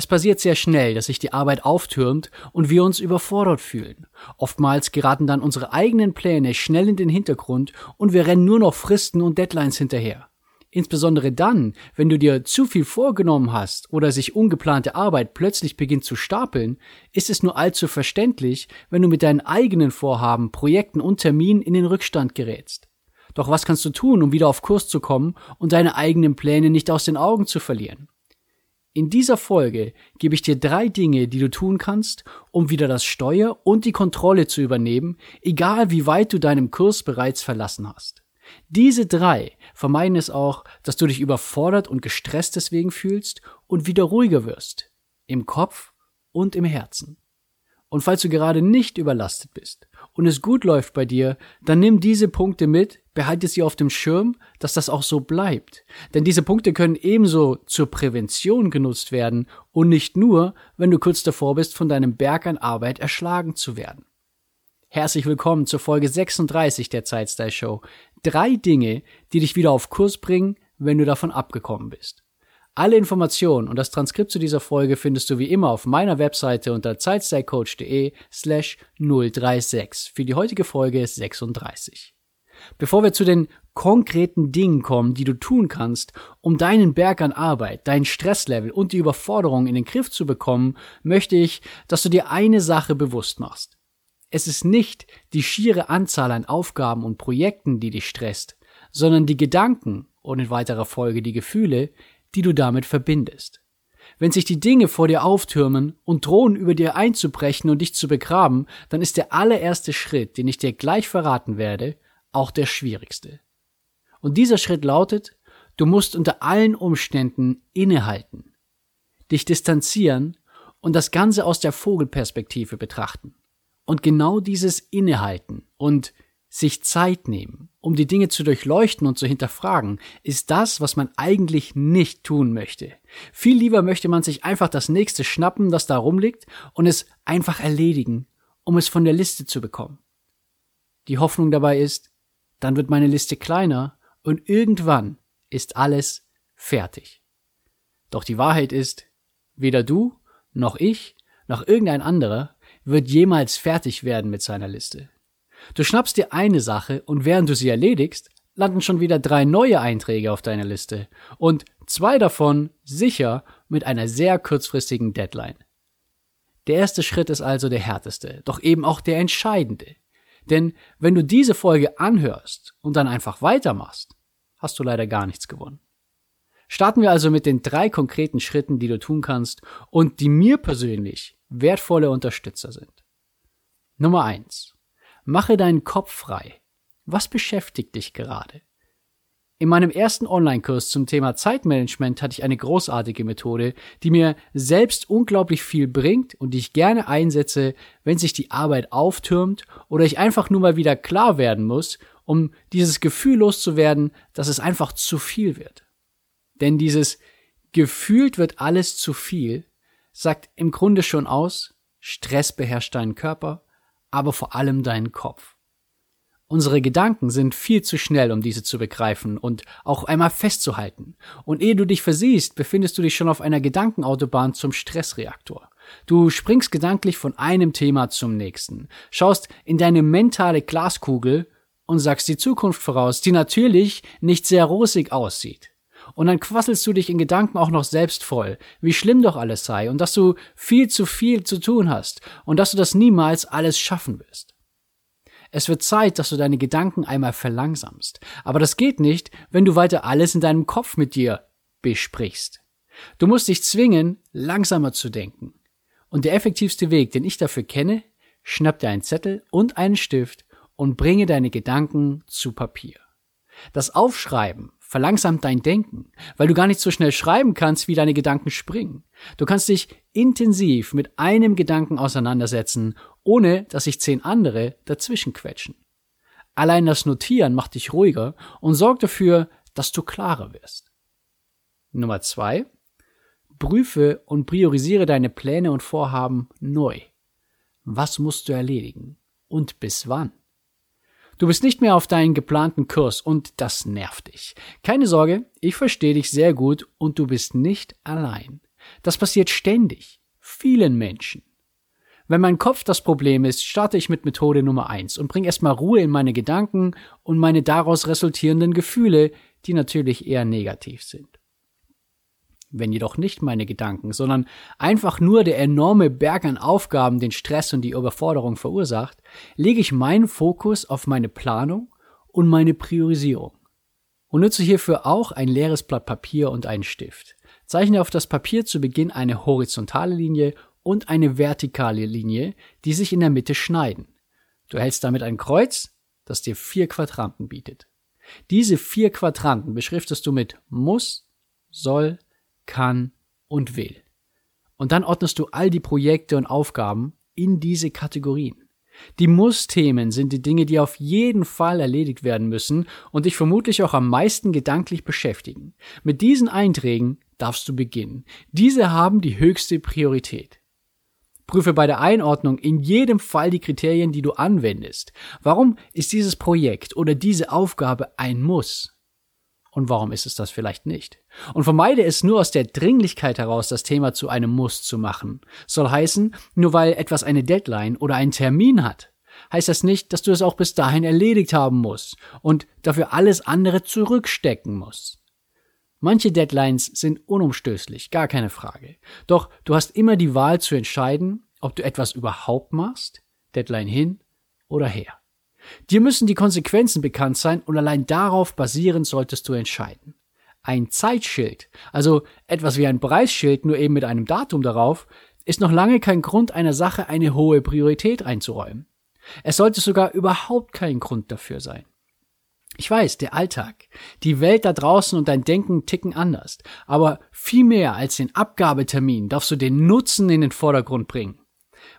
Es passiert sehr schnell, dass sich die Arbeit auftürmt und wir uns überfordert fühlen. Oftmals geraten dann unsere eigenen Pläne schnell in den Hintergrund und wir rennen nur noch Fristen und Deadlines hinterher. Insbesondere dann, wenn du dir zu viel vorgenommen hast oder sich ungeplante Arbeit plötzlich beginnt zu stapeln, ist es nur allzu verständlich, wenn du mit deinen eigenen Vorhaben, Projekten und Terminen in den Rückstand gerätst. Doch was kannst du tun, um wieder auf Kurs zu kommen und deine eigenen Pläne nicht aus den Augen zu verlieren? In dieser Folge gebe ich dir drei Dinge, die du tun kannst, um wieder das Steuer und die Kontrolle zu übernehmen, egal wie weit du deinem Kurs bereits verlassen hast. Diese drei vermeiden es auch, dass du dich überfordert und gestresst deswegen fühlst und wieder ruhiger wirst. Im Kopf und im Herzen. Und falls du gerade nicht überlastet bist und es gut läuft bei dir, dann nimm diese Punkte mit, behalte sie auf dem Schirm, dass das auch so bleibt. Denn diese Punkte können ebenso zur Prävention genutzt werden und nicht nur, wenn du kurz davor bist, von deinem Berg an Arbeit erschlagen zu werden. Herzlich willkommen zur Folge 36 der Zeitstyle Show. Drei Dinge, die dich wieder auf Kurs bringen, wenn du davon abgekommen bist. Alle Informationen und das Transkript zu dieser Folge findest du wie immer auf meiner Webseite unter zeitstylecoach.de slash 036 für die heutige Folge 36. Bevor wir zu den konkreten Dingen kommen, die du tun kannst, um deinen Berg an Arbeit, dein Stresslevel und die Überforderung in den Griff zu bekommen, möchte ich, dass du dir eine Sache bewusst machst. Es ist nicht die schiere Anzahl an Aufgaben und Projekten, die dich stresst, sondern die Gedanken und in weiterer Folge die Gefühle, die du damit verbindest. Wenn sich die Dinge vor dir auftürmen und drohen über dir einzubrechen und dich zu begraben, dann ist der allererste Schritt, den ich dir gleich verraten werde, auch der schwierigste. Und dieser Schritt lautet, du musst unter allen Umständen innehalten, dich distanzieren und das Ganze aus der Vogelperspektive betrachten. Und genau dieses Innehalten und sich Zeit nehmen, um die Dinge zu durchleuchten und zu hinterfragen, ist das, was man eigentlich nicht tun möchte. Viel lieber möchte man sich einfach das nächste schnappen, das da rumliegt, und es einfach erledigen, um es von der Liste zu bekommen. Die Hoffnung dabei ist, dann wird meine Liste kleiner und irgendwann ist alles fertig. Doch die Wahrheit ist, weder du, noch ich, noch irgendein anderer wird jemals fertig werden mit seiner Liste. Du schnappst dir eine Sache und während du sie erledigst, landen schon wieder drei neue Einträge auf deiner Liste und zwei davon sicher mit einer sehr kurzfristigen Deadline. Der erste Schritt ist also der härteste, doch eben auch der entscheidende. Denn wenn du diese Folge anhörst und dann einfach weitermachst, hast du leider gar nichts gewonnen. Starten wir also mit den drei konkreten Schritten, die du tun kannst und die mir persönlich wertvolle Unterstützer sind. Nummer eins: Mache deinen Kopf frei. Was beschäftigt dich gerade? In meinem ersten Online-Kurs zum Thema Zeitmanagement hatte ich eine großartige Methode, die mir selbst unglaublich viel bringt und die ich gerne einsetze, wenn sich die Arbeit auftürmt oder ich einfach nur mal wieder klar werden muss, um dieses Gefühl loszuwerden, dass es einfach zu viel wird. Denn dieses gefühlt wird alles zu viel sagt im Grunde schon aus, Stress beherrscht deinen Körper, aber vor allem deinen Kopf. Unsere Gedanken sind viel zu schnell, um diese zu begreifen und auch einmal festzuhalten. Und ehe du dich versiehst, befindest du dich schon auf einer Gedankenautobahn zum Stressreaktor. Du springst gedanklich von einem Thema zum nächsten, schaust in deine mentale Glaskugel und sagst die Zukunft voraus, die natürlich nicht sehr rosig aussieht. Und dann quasselst du dich in Gedanken auch noch selbst voll, wie schlimm doch alles sei und dass du viel zu viel zu tun hast und dass du das niemals alles schaffen wirst. Es wird Zeit, dass du deine Gedanken einmal verlangsamst. Aber das geht nicht, wenn du weiter alles in deinem Kopf mit dir besprichst. Du musst dich zwingen, langsamer zu denken. Und der effektivste Weg, den ich dafür kenne, schnapp dir einen Zettel und einen Stift und bringe deine Gedanken zu Papier. Das Aufschreiben verlangsamt dein Denken, weil du gar nicht so schnell schreiben kannst, wie deine Gedanken springen. Du kannst dich intensiv mit einem Gedanken auseinandersetzen ohne dass sich zehn andere dazwischen quetschen. Allein das Notieren macht dich ruhiger und sorgt dafür, dass du klarer wirst. Nummer zwei. Prüfe und priorisiere deine Pläne und Vorhaben neu. Was musst du erledigen? Und bis wann? Du bist nicht mehr auf deinen geplanten Kurs und das nervt dich. Keine Sorge, ich verstehe dich sehr gut und du bist nicht allein. Das passiert ständig. Vielen Menschen. Wenn mein Kopf das Problem ist, starte ich mit Methode Nummer eins und bringe erstmal Ruhe in meine Gedanken und meine daraus resultierenden Gefühle, die natürlich eher negativ sind. Wenn jedoch nicht meine Gedanken, sondern einfach nur der enorme Berg an Aufgaben den Stress und die Überforderung verursacht, lege ich meinen Fokus auf meine Planung und meine Priorisierung. Und nutze hierfür auch ein leeres Blatt Papier und einen Stift. Zeichne auf das Papier zu Beginn eine horizontale Linie und eine vertikale Linie, die sich in der Mitte schneiden. Du hältst damit ein Kreuz, das dir vier Quadranten bietet. Diese vier Quadranten beschriftest du mit muss, soll, kann und will. Und dann ordnest du all die Projekte und Aufgaben in diese Kategorien. Die Muss-Themen sind die Dinge, die auf jeden Fall erledigt werden müssen und dich vermutlich auch am meisten gedanklich beschäftigen. Mit diesen Einträgen darfst du beginnen. Diese haben die höchste Priorität. Prüfe bei der Einordnung in jedem Fall die Kriterien, die du anwendest. Warum ist dieses Projekt oder diese Aufgabe ein Muss? Und warum ist es das vielleicht nicht? Und vermeide es nur aus der Dringlichkeit heraus, das Thema zu einem Muss zu machen. Soll heißen, nur weil etwas eine Deadline oder einen Termin hat, heißt das nicht, dass du es auch bis dahin erledigt haben musst und dafür alles andere zurückstecken musst. Manche Deadlines sind unumstößlich, gar keine Frage. Doch du hast immer die Wahl zu entscheiden, ob du etwas überhaupt machst, Deadline hin oder her. Dir müssen die Konsequenzen bekannt sein und allein darauf basierend solltest du entscheiden. Ein Zeitschild, also etwas wie ein Preisschild, nur eben mit einem Datum darauf, ist noch lange kein Grund, einer Sache eine hohe Priorität einzuräumen. Es sollte sogar überhaupt kein Grund dafür sein. Ich weiß, der Alltag, die Welt da draußen und dein Denken ticken anders, aber viel mehr als den Abgabetermin darfst du den Nutzen in den Vordergrund bringen.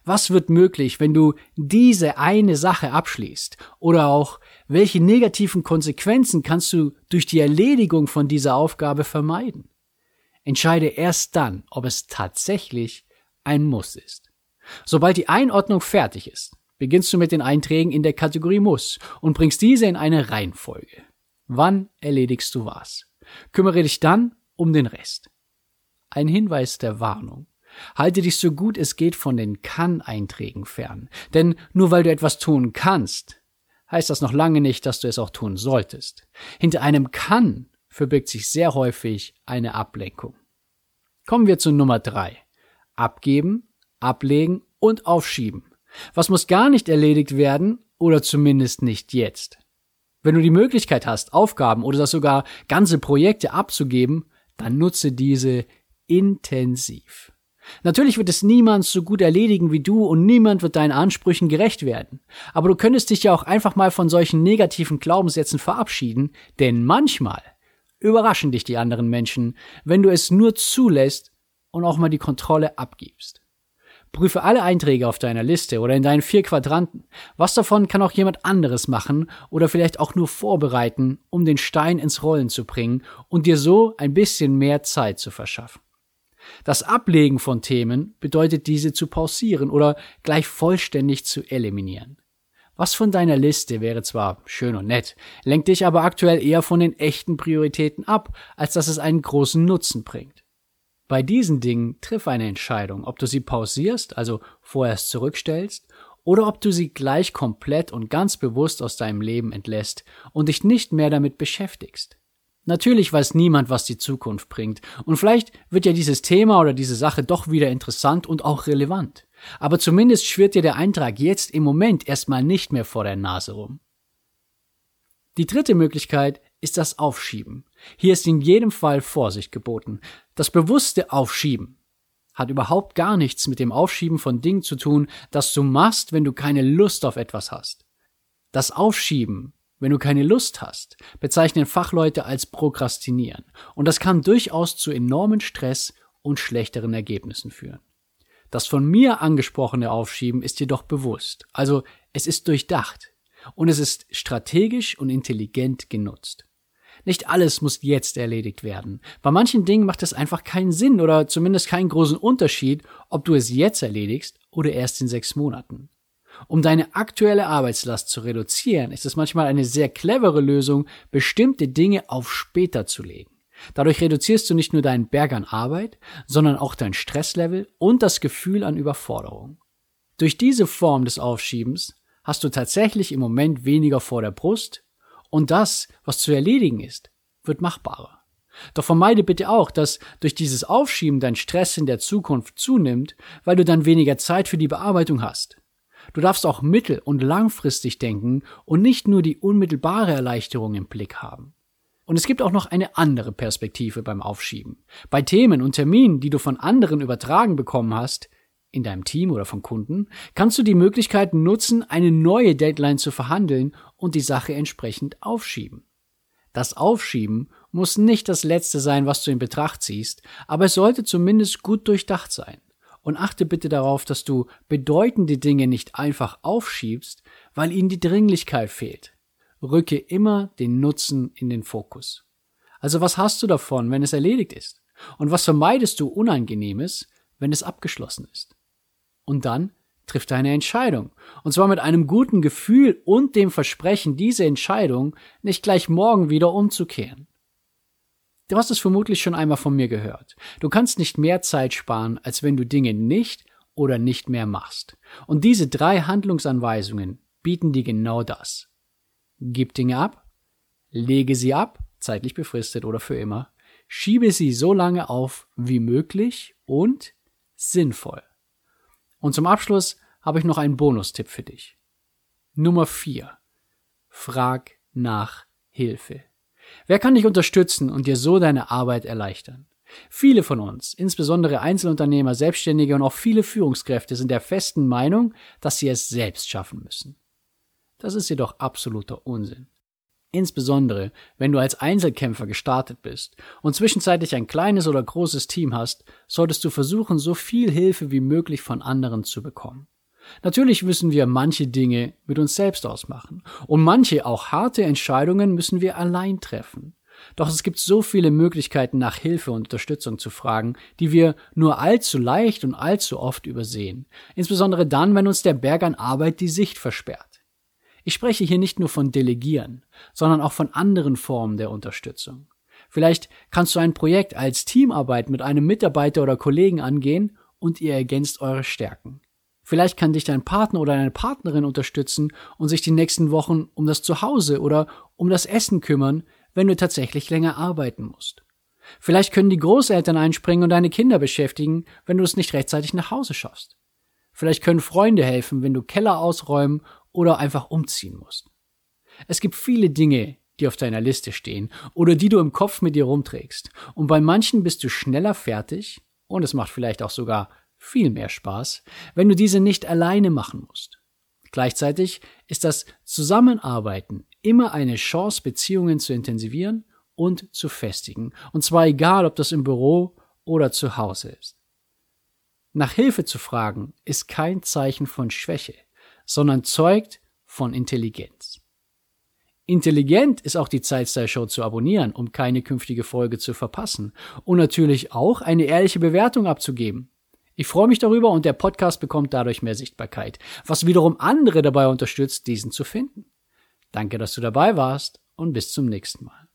Was wird möglich, wenn du diese eine Sache abschließt? Oder auch, welche negativen Konsequenzen kannst du durch die Erledigung von dieser Aufgabe vermeiden? Entscheide erst dann, ob es tatsächlich ein Muss ist. Sobald die Einordnung fertig ist, beginnst du mit den Einträgen in der Kategorie Muss und bringst diese in eine Reihenfolge. Wann erledigst du was? Kümmere dich dann um den Rest. Ein Hinweis der Warnung. Halte dich so gut es geht von den Kann-Einträgen fern. Denn nur weil du etwas tun kannst, heißt das noch lange nicht, dass du es auch tun solltest. Hinter einem Kann verbirgt sich sehr häufig eine Ablenkung. Kommen wir zu Nummer drei: Abgeben, ablegen und aufschieben. Was muss gar nicht erledigt werden oder zumindest nicht jetzt? Wenn du die Möglichkeit hast, Aufgaben oder sogar ganze Projekte abzugeben, dann nutze diese intensiv. Natürlich wird es niemand so gut erledigen wie du und niemand wird deinen Ansprüchen gerecht werden. Aber du könntest dich ja auch einfach mal von solchen negativen Glaubenssätzen verabschieden, denn manchmal überraschen dich die anderen Menschen, wenn du es nur zulässt und auch mal die Kontrolle abgibst. Prüfe alle Einträge auf deiner Liste oder in deinen vier Quadranten. Was davon kann auch jemand anderes machen oder vielleicht auch nur vorbereiten, um den Stein ins Rollen zu bringen und dir so ein bisschen mehr Zeit zu verschaffen. Das Ablegen von Themen bedeutet diese zu pausieren oder gleich vollständig zu eliminieren. Was von deiner Liste wäre zwar schön und nett, lenkt dich aber aktuell eher von den echten Prioritäten ab, als dass es einen großen Nutzen bringt. Bei diesen Dingen triff eine Entscheidung, ob du sie pausierst, also vorerst zurückstellst, oder ob du sie gleich komplett und ganz bewusst aus deinem Leben entlässt und dich nicht mehr damit beschäftigst. Natürlich weiß niemand, was die Zukunft bringt. Und vielleicht wird ja dieses Thema oder diese Sache doch wieder interessant und auch relevant. Aber zumindest schwirrt dir der Eintrag jetzt im Moment erstmal nicht mehr vor der Nase rum. Die dritte Möglichkeit ist das Aufschieben. Hier ist in jedem Fall Vorsicht geboten. Das bewusste Aufschieben hat überhaupt gar nichts mit dem Aufschieben von Dingen zu tun, das du machst, wenn du keine Lust auf etwas hast. Das Aufschieben wenn du keine Lust hast, bezeichnen Fachleute als Prokrastinieren. Und das kann durchaus zu enormen Stress und schlechteren Ergebnissen führen. Das von mir angesprochene Aufschieben ist jedoch bewusst, also es ist durchdacht und es ist strategisch und intelligent genutzt. Nicht alles muss jetzt erledigt werden. Bei manchen Dingen macht es einfach keinen Sinn oder zumindest keinen großen Unterschied, ob du es jetzt erledigst oder erst in sechs Monaten. Um deine aktuelle Arbeitslast zu reduzieren, ist es manchmal eine sehr clevere Lösung, bestimmte Dinge auf später zu legen. Dadurch reduzierst du nicht nur deinen Berg an Arbeit, sondern auch dein Stresslevel und das Gefühl an Überforderung. Durch diese Form des Aufschiebens hast du tatsächlich im Moment weniger vor der Brust und das, was zu erledigen ist, wird machbarer. Doch vermeide bitte auch, dass durch dieses Aufschieben dein Stress in der Zukunft zunimmt, weil du dann weniger Zeit für die Bearbeitung hast. Du darfst auch mittel- und langfristig denken und nicht nur die unmittelbare Erleichterung im Blick haben. Und es gibt auch noch eine andere Perspektive beim Aufschieben. Bei Themen und Terminen, die du von anderen übertragen bekommen hast, in deinem Team oder von Kunden, kannst du die Möglichkeit nutzen, eine neue Deadline zu verhandeln und die Sache entsprechend aufschieben. Das Aufschieben muss nicht das Letzte sein, was du in Betracht ziehst, aber es sollte zumindest gut durchdacht sein. Und achte bitte darauf, dass du bedeutende Dinge nicht einfach aufschiebst, weil ihnen die Dringlichkeit fehlt rücke immer den Nutzen in den Fokus. Also was hast du davon, wenn es erledigt ist? Und was vermeidest du Unangenehmes, wenn es abgeschlossen ist? Und dann triff deine Entscheidung. Und zwar mit einem guten Gefühl und dem Versprechen, diese Entscheidung nicht gleich morgen wieder umzukehren. Du hast es vermutlich schon einmal von mir gehört. Du kannst nicht mehr Zeit sparen, als wenn du Dinge nicht oder nicht mehr machst. Und diese drei Handlungsanweisungen bieten dir genau das. Gib Dinge ab, lege sie ab, zeitlich befristet oder für immer, schiebe sie so lange auf wie möglich und sinnvoll. Und zum Abschluss habe ich noch einen Bonustipp für dich. Nummer 4. Frag nach Hilfe. Wer kann dich unterstützen und dir so deine Arbeit erleichtern? Viele von uns, insbesondere Einzelunternehmer, Selbstständige und auch viele Führungskräfte sind der festen Meinung, dass sie es selbst schaffen müssen. Das ist jedoch absoluter Unsinn. Insbesondere, wenn du als Einzelkämpfer gestartet bist und zwischenzeitlich ein kleines oder großes Team hast, solltest du versuchen, so viel Hilfe wie möglich von anderen zu bekommen. Natürlich müssen wir manche Dinge mit uns selbst ausmachen und manche auch harte Entscheidungen müssen wir allein treffen. Doch es gibt so viele Möglichkeiten nach Hilfe und Unterstützung zu fragen, die wir nur allzu leicht und allzu oft übersehen, insbesondere dann, wenn uns der Berg an Arbeit die Sicht versperrt. Ich spreche hier nicht nur von Delegieren, sondern auch von anderen Formen der Unterstützung. Vielleicht kannst du ein Projekt als Teamarbeit mit einem Mitarbeiter oder Kollegen angehen und ihr ergänzt eure Stärken. Vielleicht kann dich dein Partner oder deine Partnerin unterstützen und sich die nächsten Wochen um das Zuhause oder um das Essen kümmern, wenn du tatsächlich länger arbeiten musst. Vielleicht können die Großeltern einspringen und deine Kinder beschäftigen, wenn du es nicht rechtzeitig nach Hause schaffst. Vielleicht können Freunde helfen, wenn du Keller ausräumen oder einfach umziehen musst. Es gibt viele Dinge, die auf deiner Liste stehen oder die du im Kopf mit dir rumträgst. Und bei manchen bist du schneller fertig und es macht vielleicht auch sogar viel mehr Spaß, wenn du diese nicht alleine machen musst. Gleichzeitig ist das Zusammenarbeiten immer eine Chance, Beziehungen zu intensivieren und zu festigen. Und zwar egal, ob das im Büro oder zu Hause ist. Nach Hilfe zu fragen ist kein Zeichen von Schwäche sondern zeugt von Intelligenz. Intelligent ist auch die Zeitstyle Show zu abonnieren, um keine künftige Folge zu verpassen und natürlich auch eine ehrliche Bewertung abzugeben. Ich freue mich darüber und der Podcast bekommt dadurch mehr Sichtbarkeit, was wiederum andere dabei unterstützt, diesen zu finden. Danke, dass du dabei warst und bis zum nächsten Mal.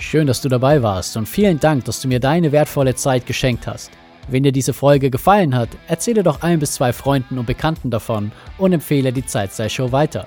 Schön, dass du dabei warst und vielen Dank, dass du mir deine wertvolle Zeit geschenkt hast. Wenn dir diese Folge gefallen hat, erzähle doch ein bis zwei Freunden und Bekannten davon und empfehle die Zeitstyle-Show weiter.